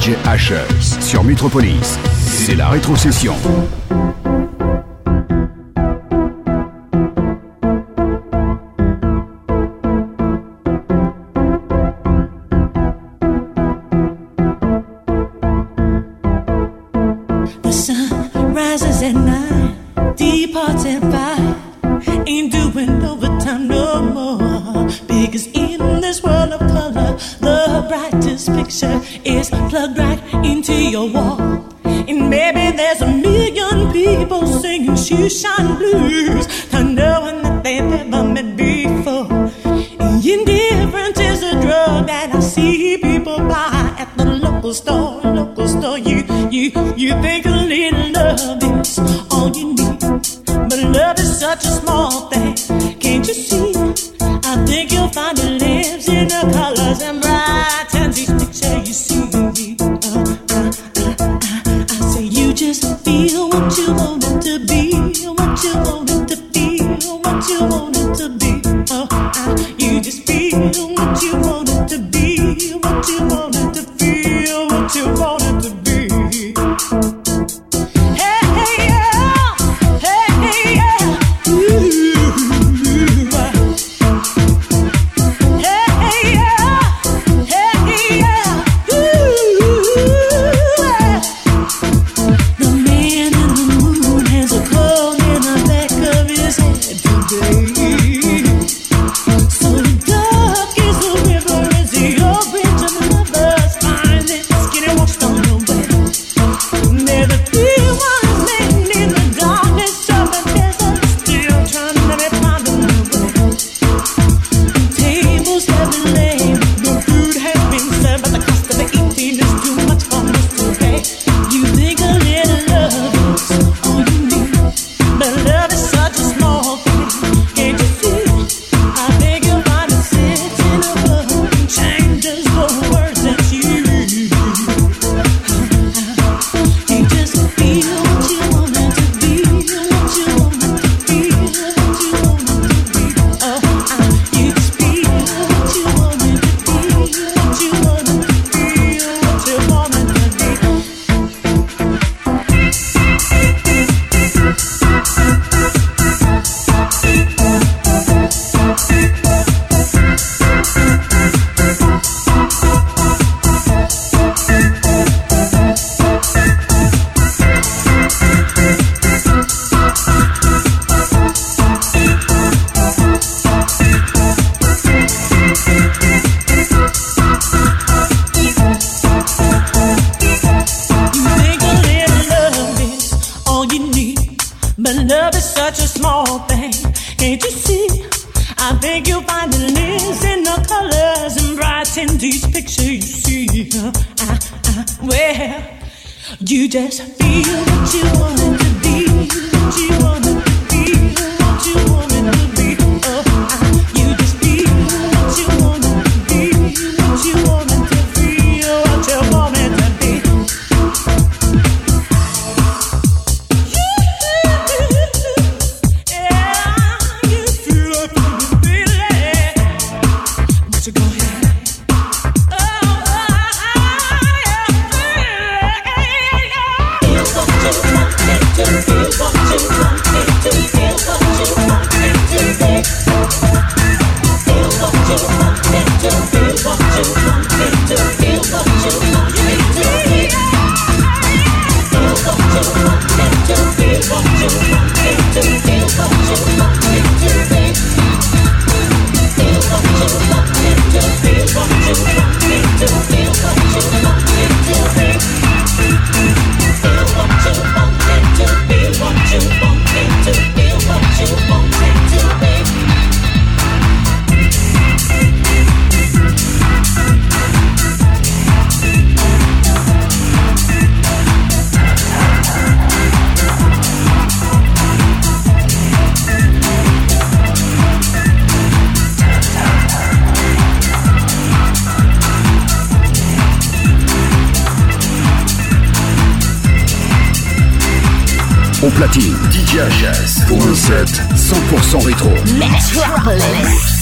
DJ sur Metropolis. C'est la rétrocession. Feel what you. want me to. Feel what you want me to. Feel what you want me to. Feel what you want me to. Feel what you want me to. Feel what you want me to. Feel what you want me to. platine, DJ Jazz pour un set 100% rétro. Let's rock, let's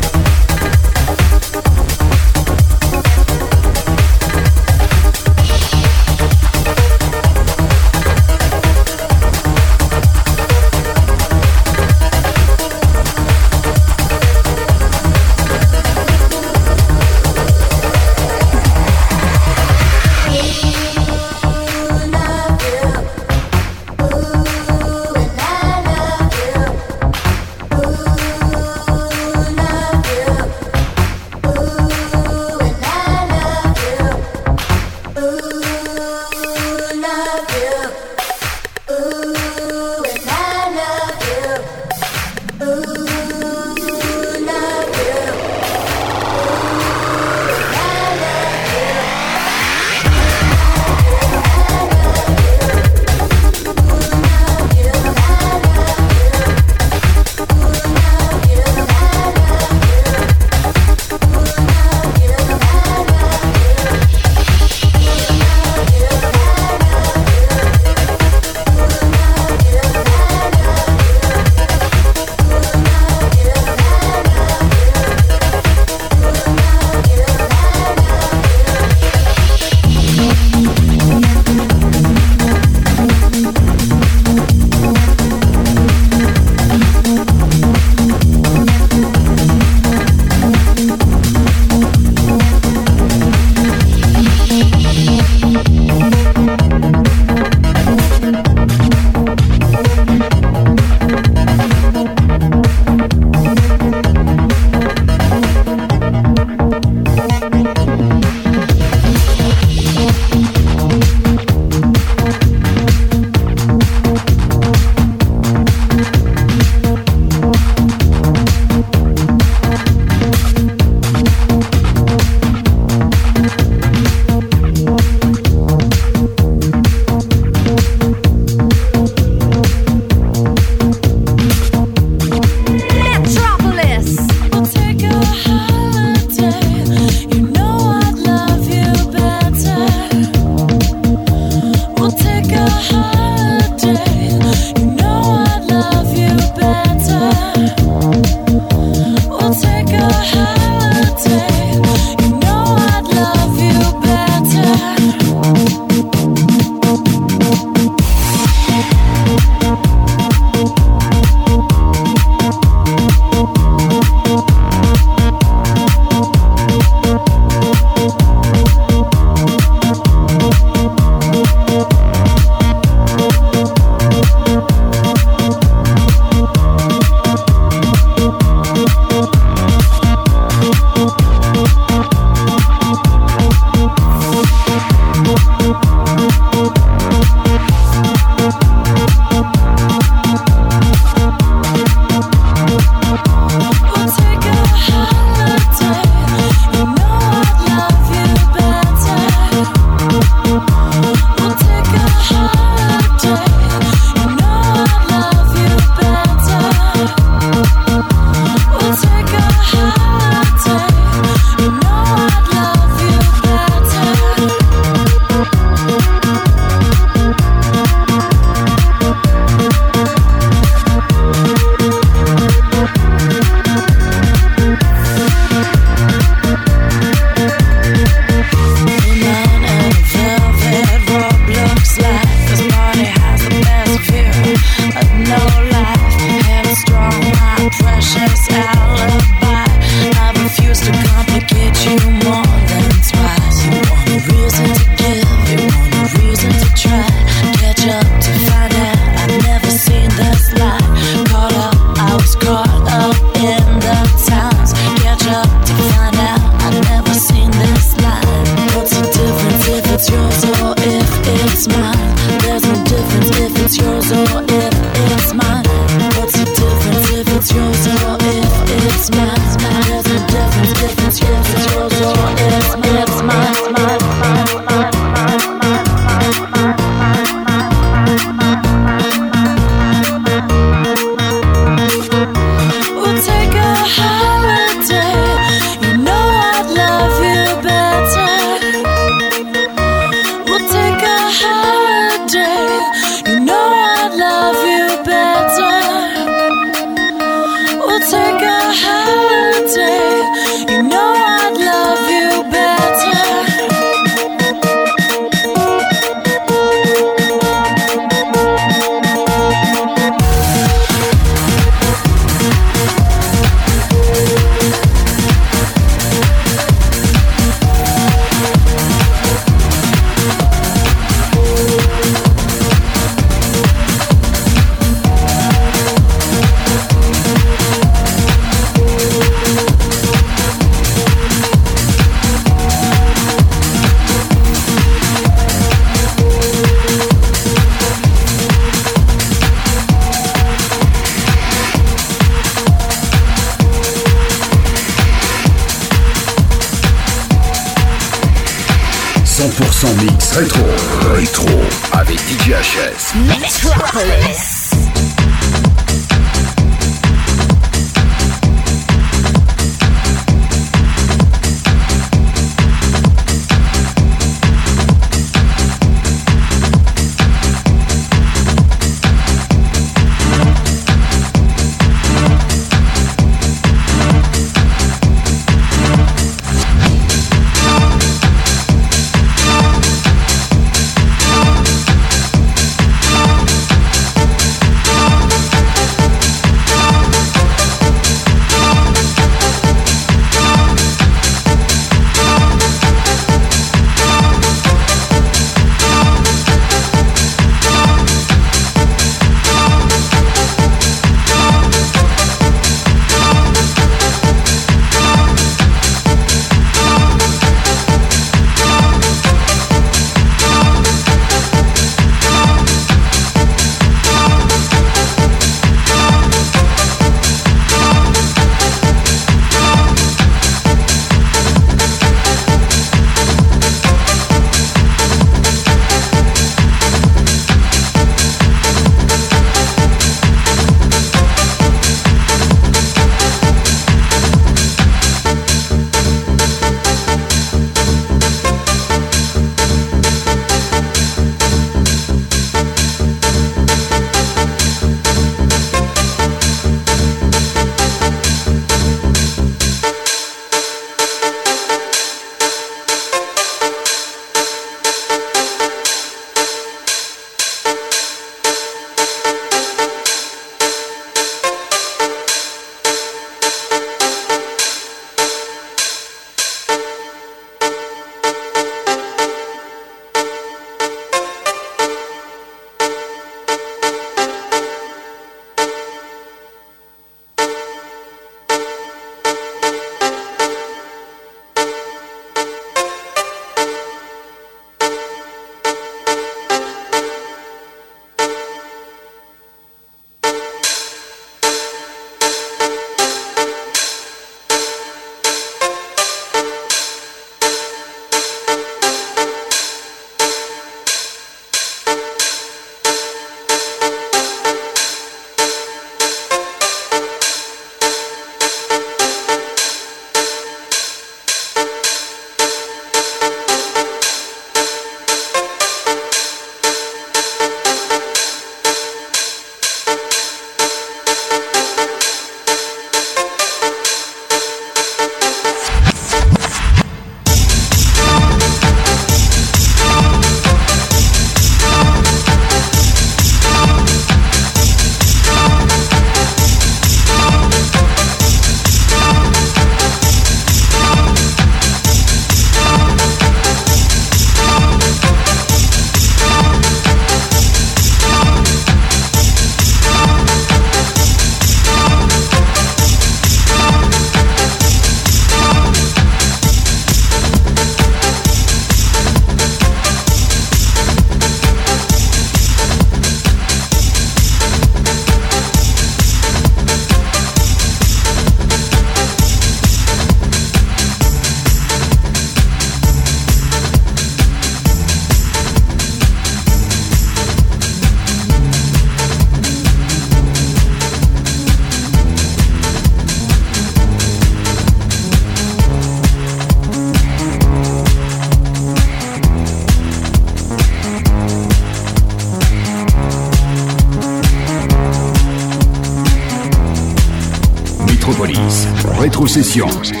possession.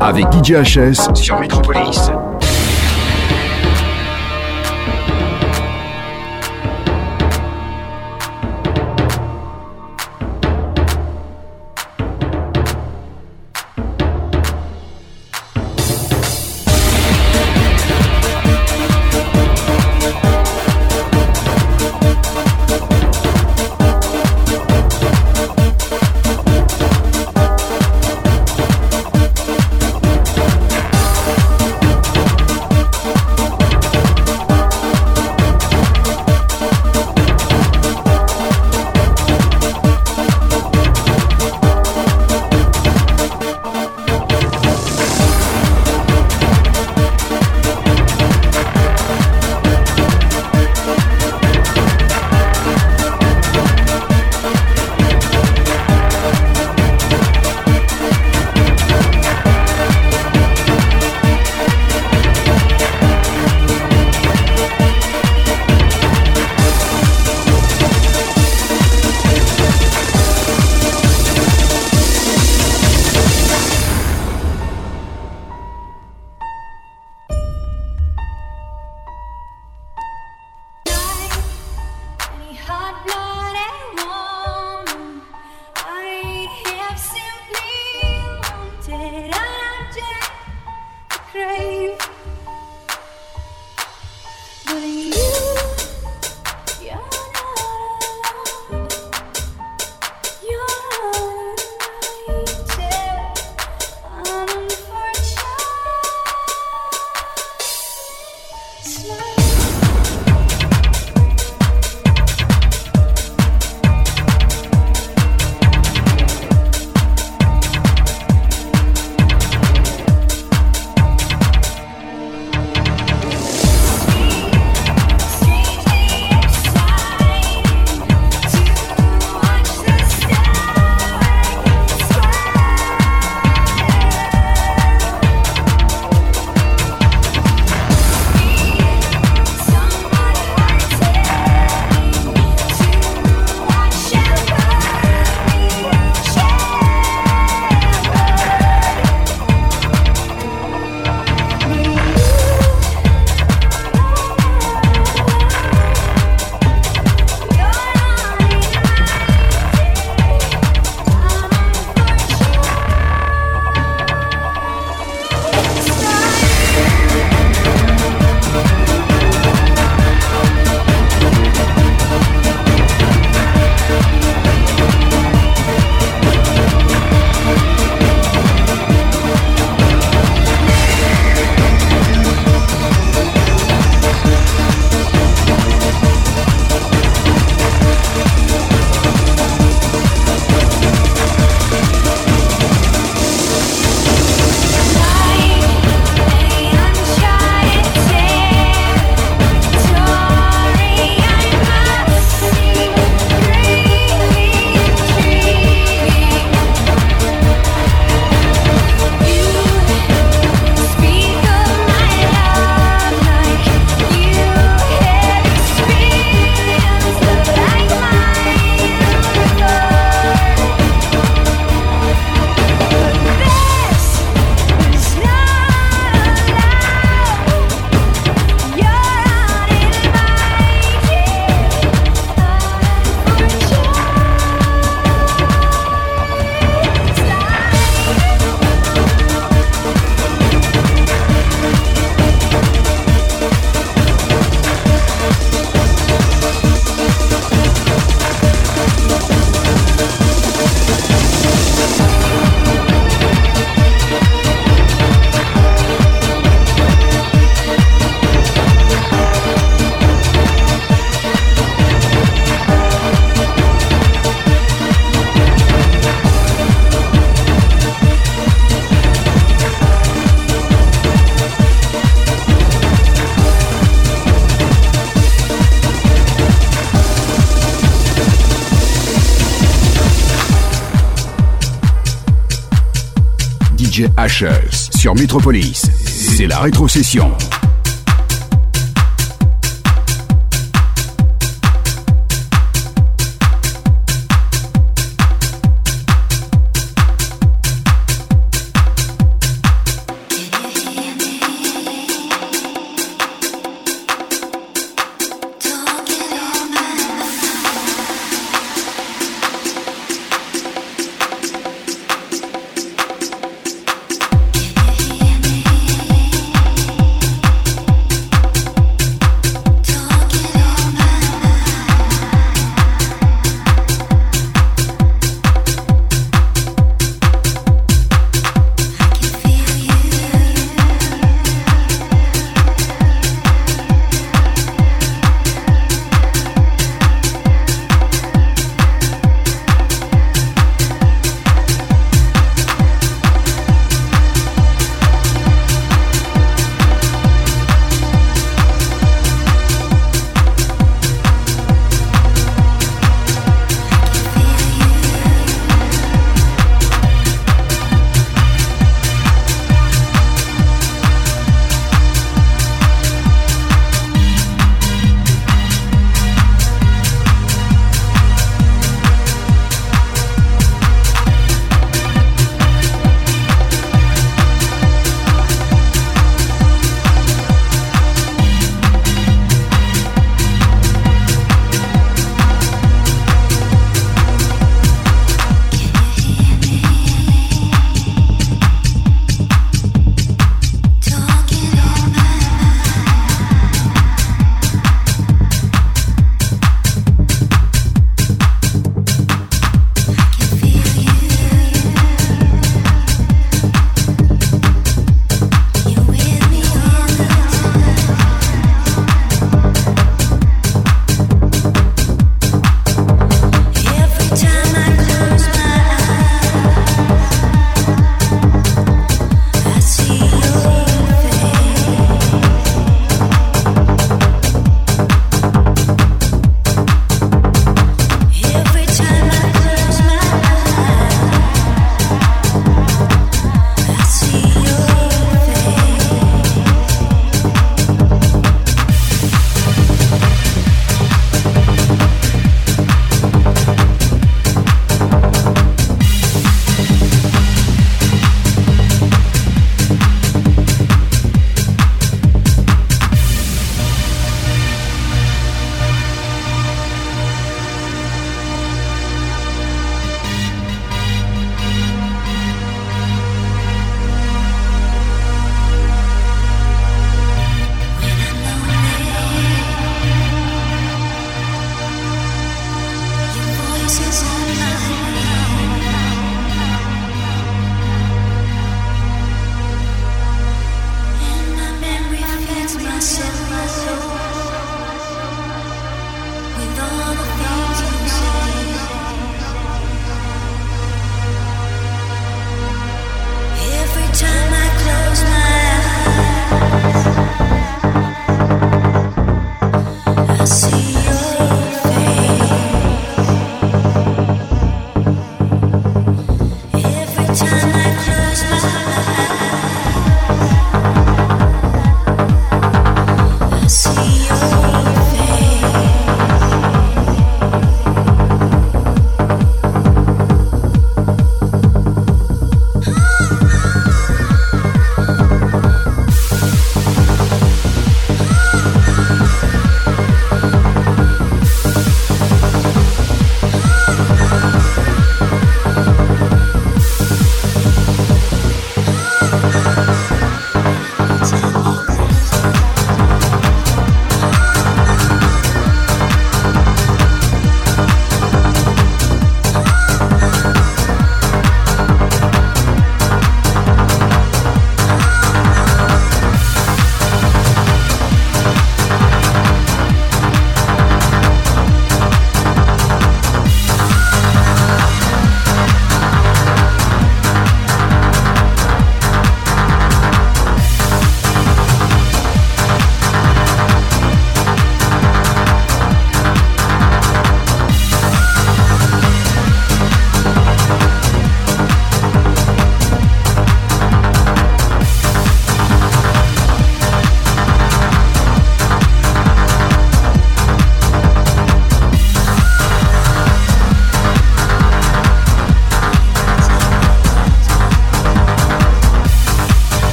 Avec DJ HS sur Metropolis. crazy. HS sur Metropolis. C'est la rétrocession.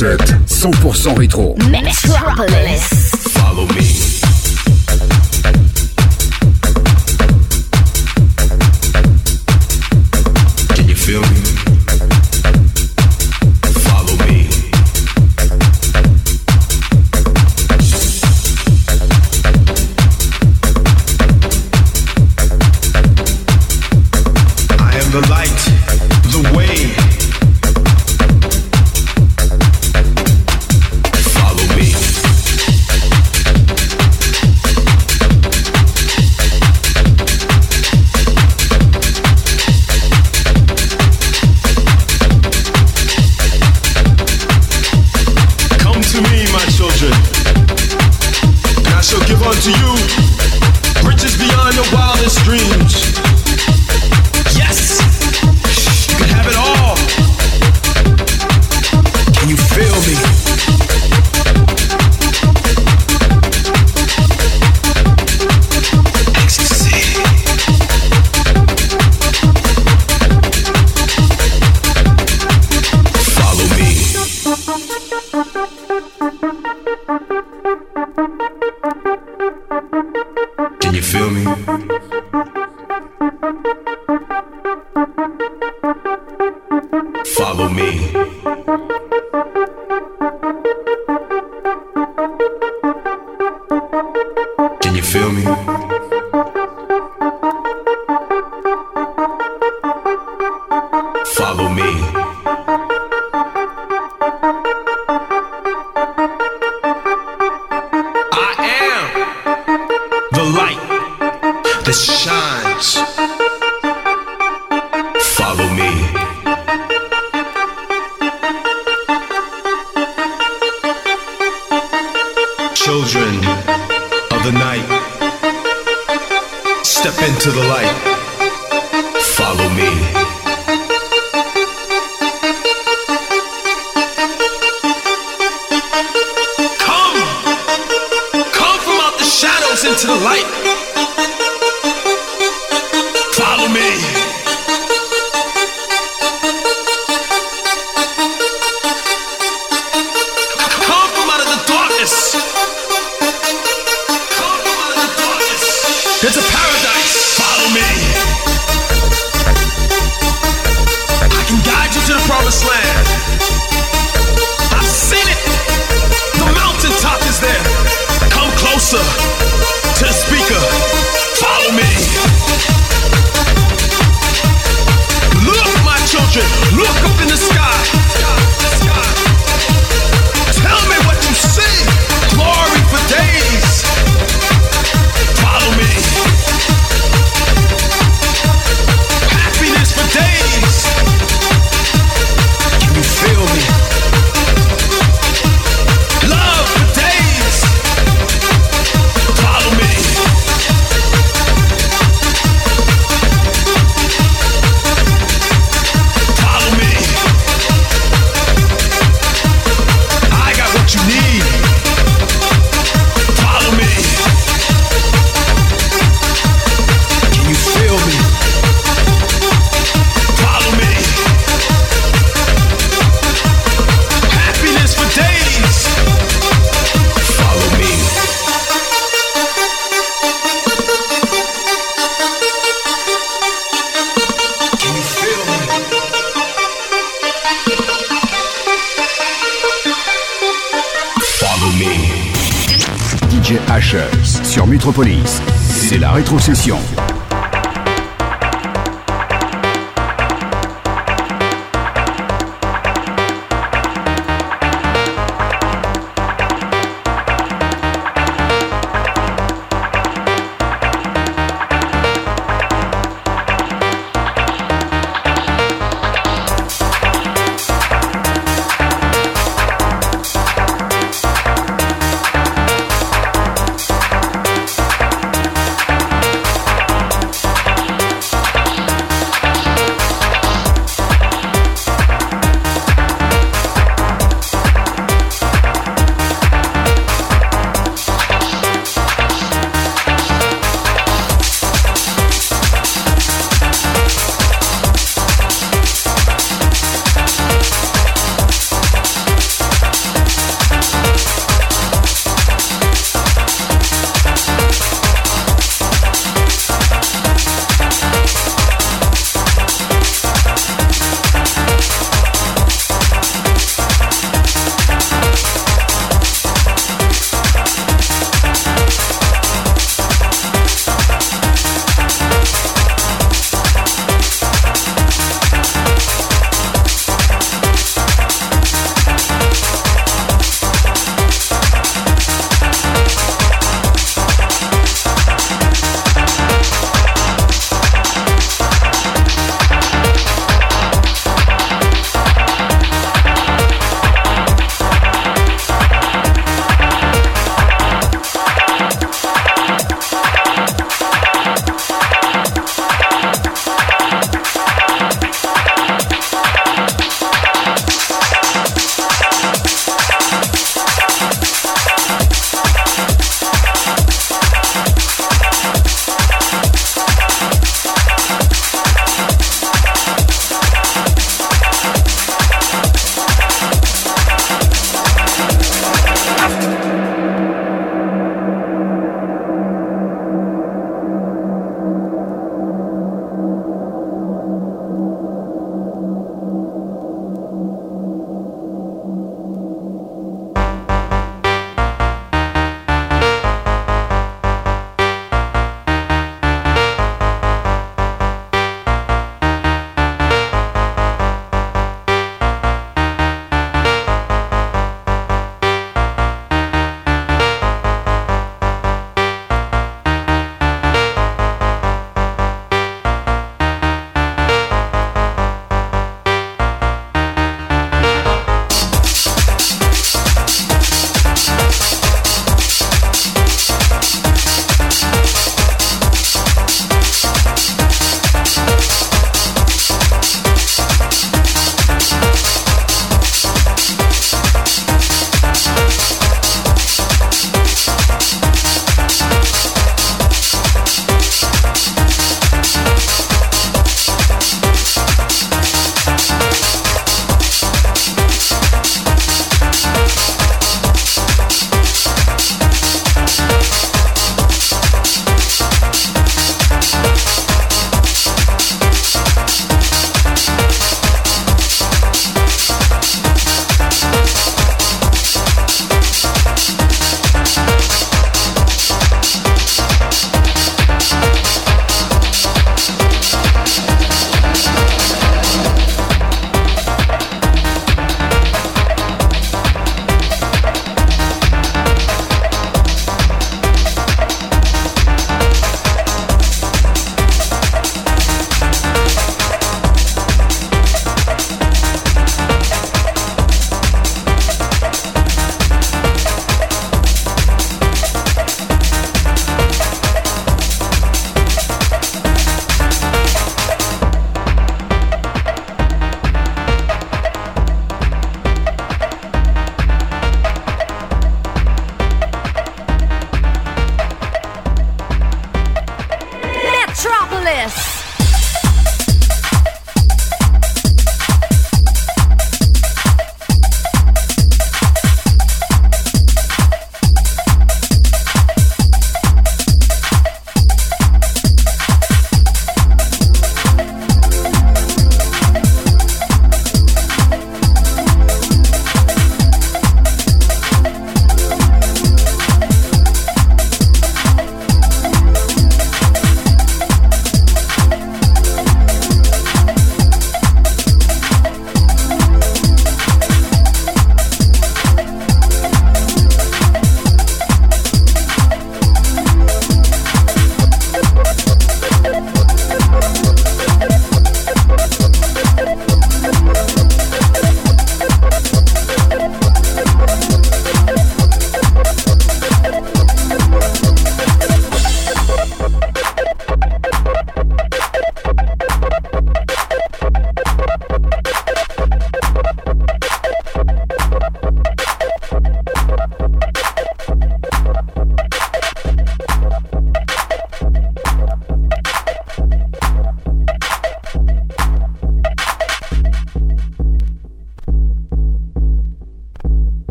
100% rétro. Rétrocession.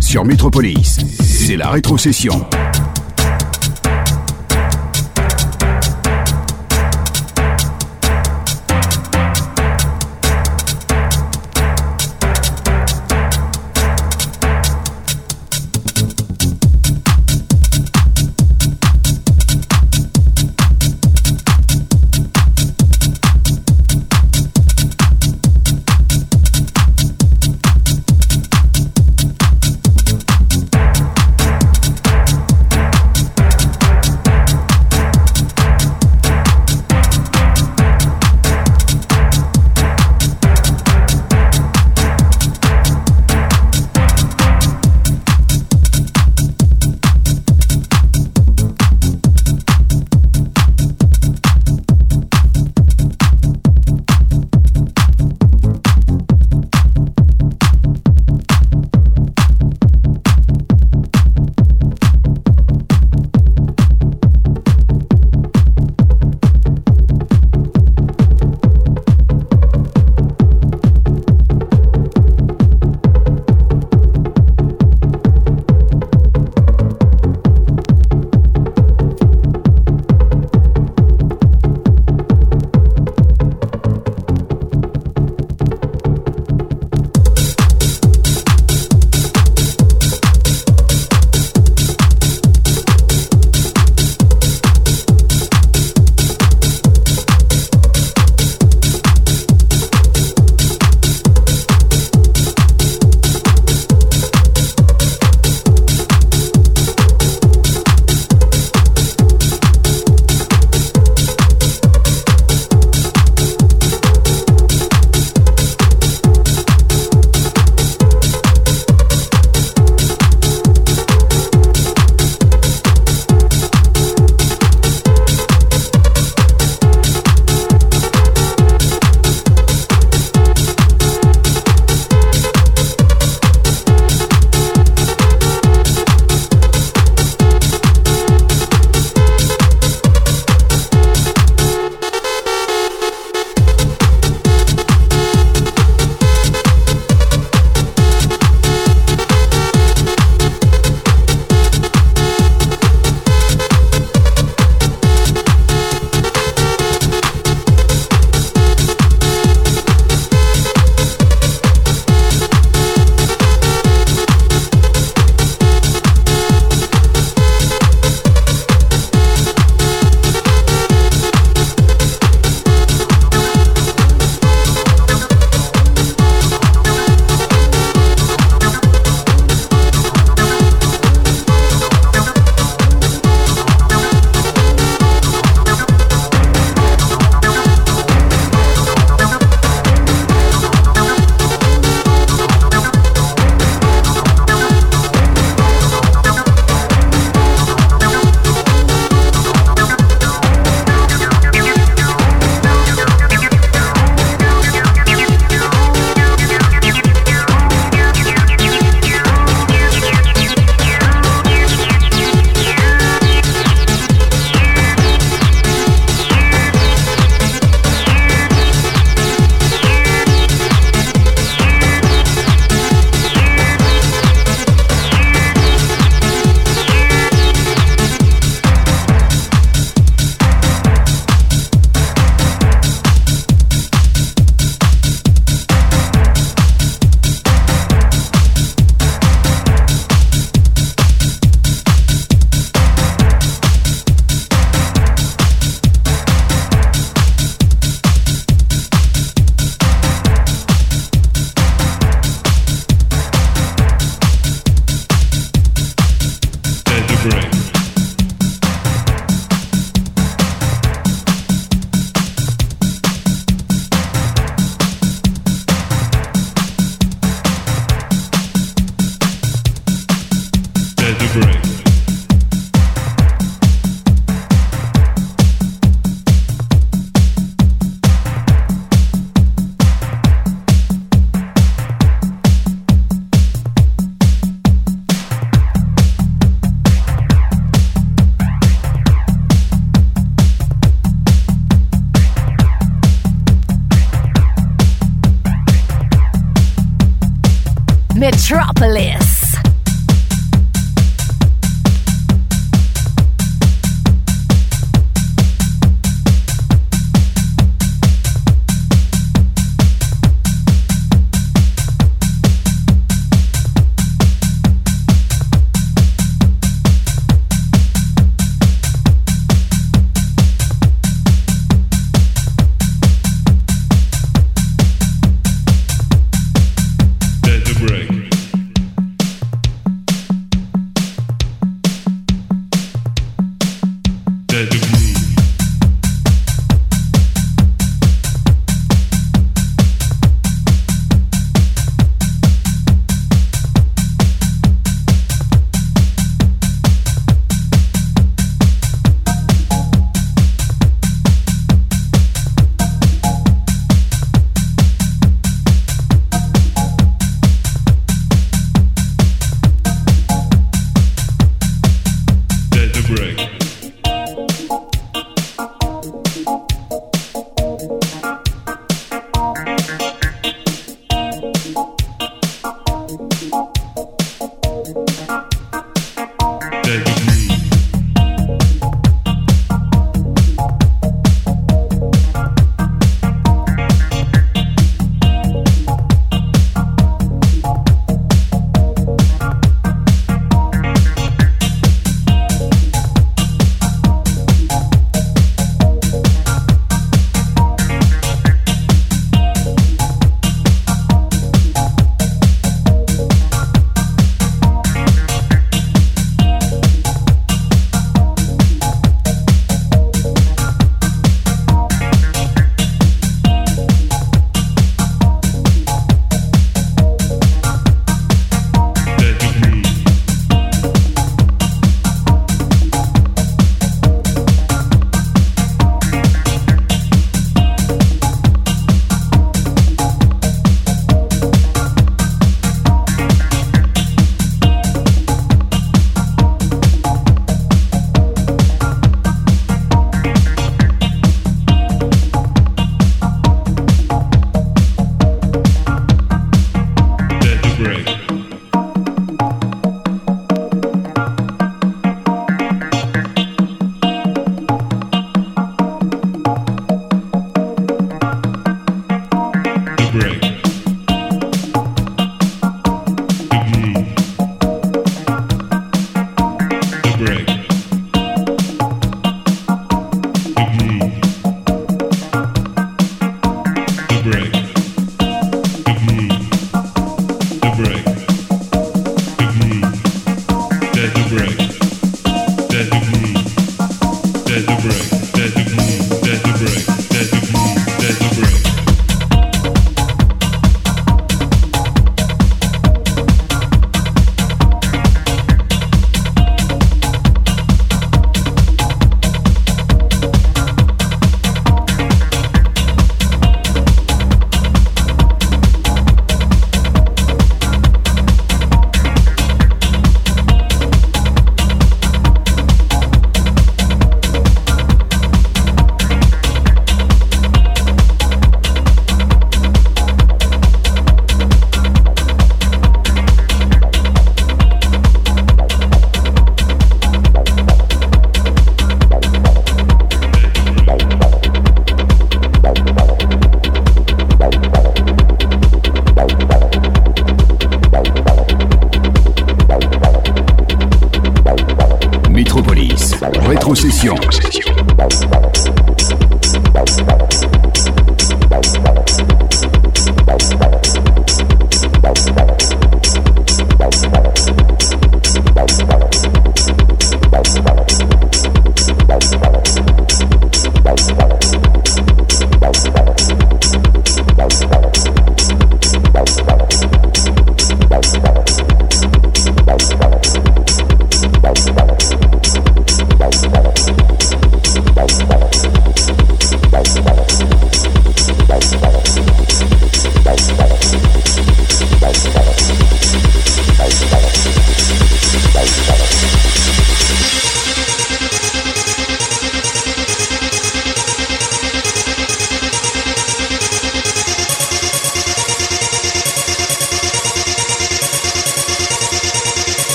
Sur Métropolis. C'est la rétrocession.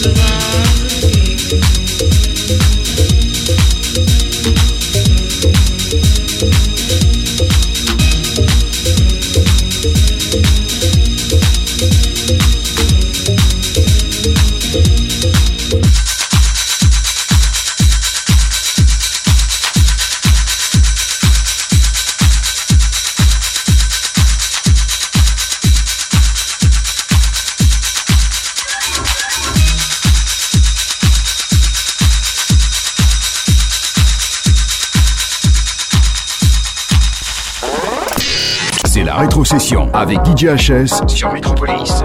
survive. Avec DJHS sur Metropolis.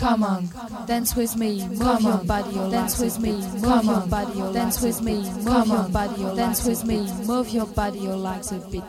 Come on, dance with me, move your body, dance with me, move your body, dance with me, move your body, dance with me, move your body, your legs a bit.